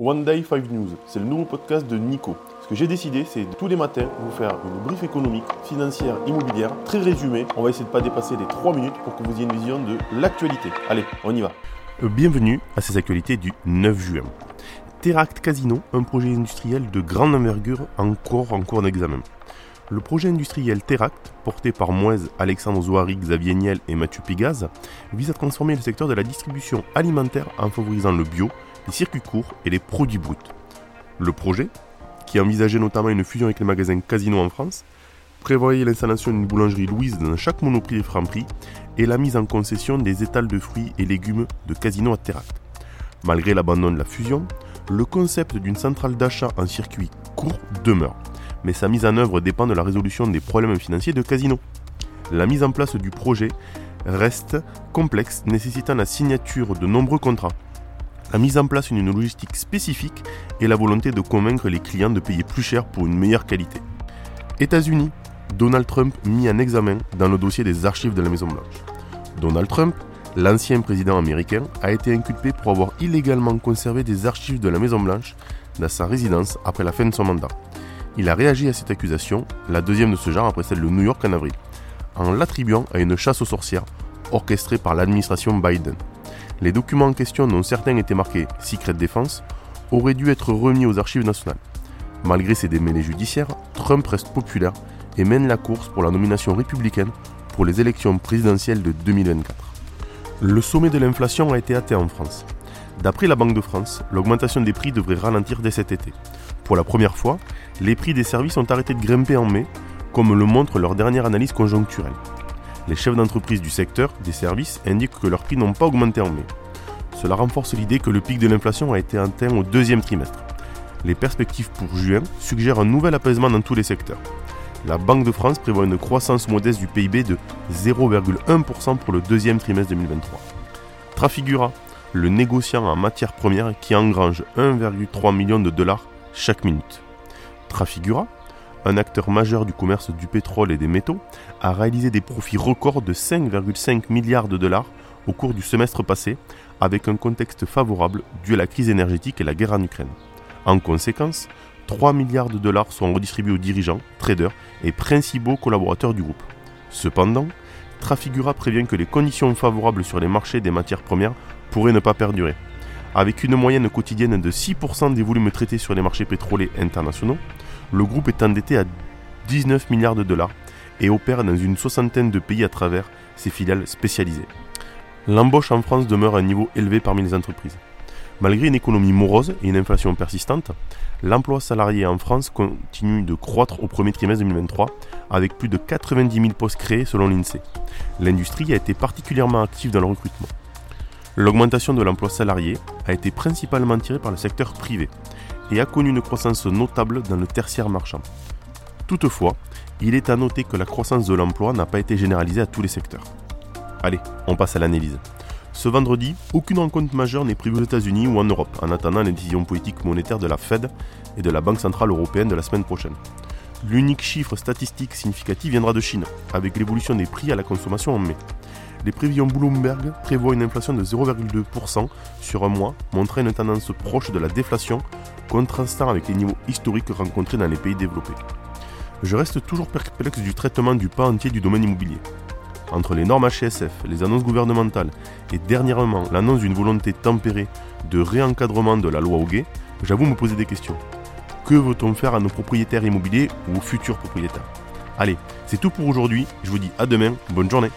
One Day 5 News, c'est le nouveau podcast de Nico. Ce que j'ai décidé, c'est tous les matins vous faire une brief économique, financière, immobilière, très résumée. On va essayer de ne pas dépasser les 3 minutes pour que vous ayez une vision de l'actualité. Allez, on y va. Euh, Bienvenue à ces actualités du 9 juin. Teract Casino, un projet industriel de grande envergure encore en cours d'examen. Le projet industriel Teract, porté par Moez, Alexandre Zouari, Xavier Niel et Mathieu Pégaz, vise à transformer le secteur de la distribution alimentaire en favorisant le bio, les circuits courts et les produits bruts. Le projet, qui envisageait notamment une fusion avec les magasins Casino en France, prévoyait l'installation d'une boulangerie Louise dans chaque monoprix et franc-prix et la mise en concession des étals de fruits et légumes de Casino à Teract. Malgré l'abandon de la fusion, le concept d'une centrale d'achat en circuit court demeure, mais sa mise en œuvre dépend de la résolution des problèmes financiers de Casino. La mise en place du projet reste complexe, nécessitant la signature de nombreux contrats, la mise en place d'une logistique spécifique et la volonté de convaincre les clients de payer plus cher pour une meilleure qualité. États-Unis, Donald Trump mis en examen dans le dossier des archives de la Maison-Blanche. Donald Trump, l'ancien président américain, a été inculpé pour avoir illégalement conservé des archives de la Maison-Blanche dans sa résidence après la fin de son mandat. Il a réagi à cette accusation, la deuxième de ce genre après celle de New York en avril, en l'attribuant à une chasse aux sorcières orchestrée par l'administration Biden. Les documents en question, dont certains étaient marqués Secret Défense, auraient dû être remis aux archives nationales. Malgré ses démêlés judiciaires, Trump reste populaire et mène la course pour la nomination républicaine pour les élections présidentielles de 2024. Le sommet de l'inflation a été atteint en France. D'après la Banque de France, l'augmentation des prix devrait ralentir dès cet été. Pour la première fois, les prix des services ont arrêté de grimper en mai, comme le montre leur dernière analyse conjoncturelle. Les chefs d'entreprise du secteur des services indiquent que leurs prix n'ont pas augmenté en mai. Cela renforce l'idée que le pic de l'inflation a été atteint au deuxième trimestre. Les perspectives pour juin suggèrent un nouvel apaisement dans tous les secteurs. La Banque de France prévoit une croissance modeste du PIB de 0,1% pour le deuxième trimestre 2023. Trafigura, le négociant en matières premières qui engrange 1,3 million de dollars chaque minute. Trafigura, un acteur majeur du commerce du pétrole et des métaux, a réalisé des profits records de 5,5 milliards de dollars au cours du semestre passé, avec un contexte favorable dû à la crise énergétique et la guerre en Ukraine. En conséquence, 3 milliards de dollars sont redistribués aux dirigeants, traders et principaux collaborateurs du groupe. Cependant, Trafigura prévient que les conditions favorables sur les marchés des matières premières pourraient ne pas perdurer. Avec une moyenne quotidienne de 6% des volumes traités sur les marchés pétroliers internationaux, le groupe est endetté à 19 milliards de dollars et opère dans une soixantaine de pays à travers ses filiales spécialisées. L'embauche en France demeure à un niveau élevé parmi les entreprises. Malgré une économie morose et une inflation persistante, l'emploi salarié en France continue de croître au premier trimestre 2023, avec plus de 90 000 postes créés selon l'INSEE. L'industrie a été particulièrement active dans le recrutement. L'augmentation de l'emploi salarié a été principalement tirée par le secteur privé et a connu une croissance notable dans le tertiaire marchand. Toutefois, il est à noter que la croissance de l'emploi n'a pas été généralisée à tous les secteurs. Allez, on passe à l'analyse. Ce vendredi, aucune rencontre majeure n'est prévue aux États-Unis ou en Europe, en attendant les décisions politiques monétaires de la Fed et de la Banque Centrale Européenne de la semaine prochaine. L'unique chiffre statistique significatif viendra de Chine, avec l'évolution des prix à la consommation en mai. Les prévisions Bloomberg prévoient une inflation de 0,2% sur un mois, montrant une tendance proche de la déflation, contrastant avec les niveaux historiques rencontrés dans les pays développés. Je reste toujours perplexe du traitement du pas entier du domaine immobilier. Entre les normes HSF, les annonces gouvernementales et dernièrement l'annonce d'une volonté tempérée de réencadrement de la loi Hoguet, j'avoue me poser des questions. Que veut-on faire à nos propriétaires immobiliers ou aux futurs propriétaires? Allez, c'est tout pour aujourd'hui, je vous dis à demain, bonne journée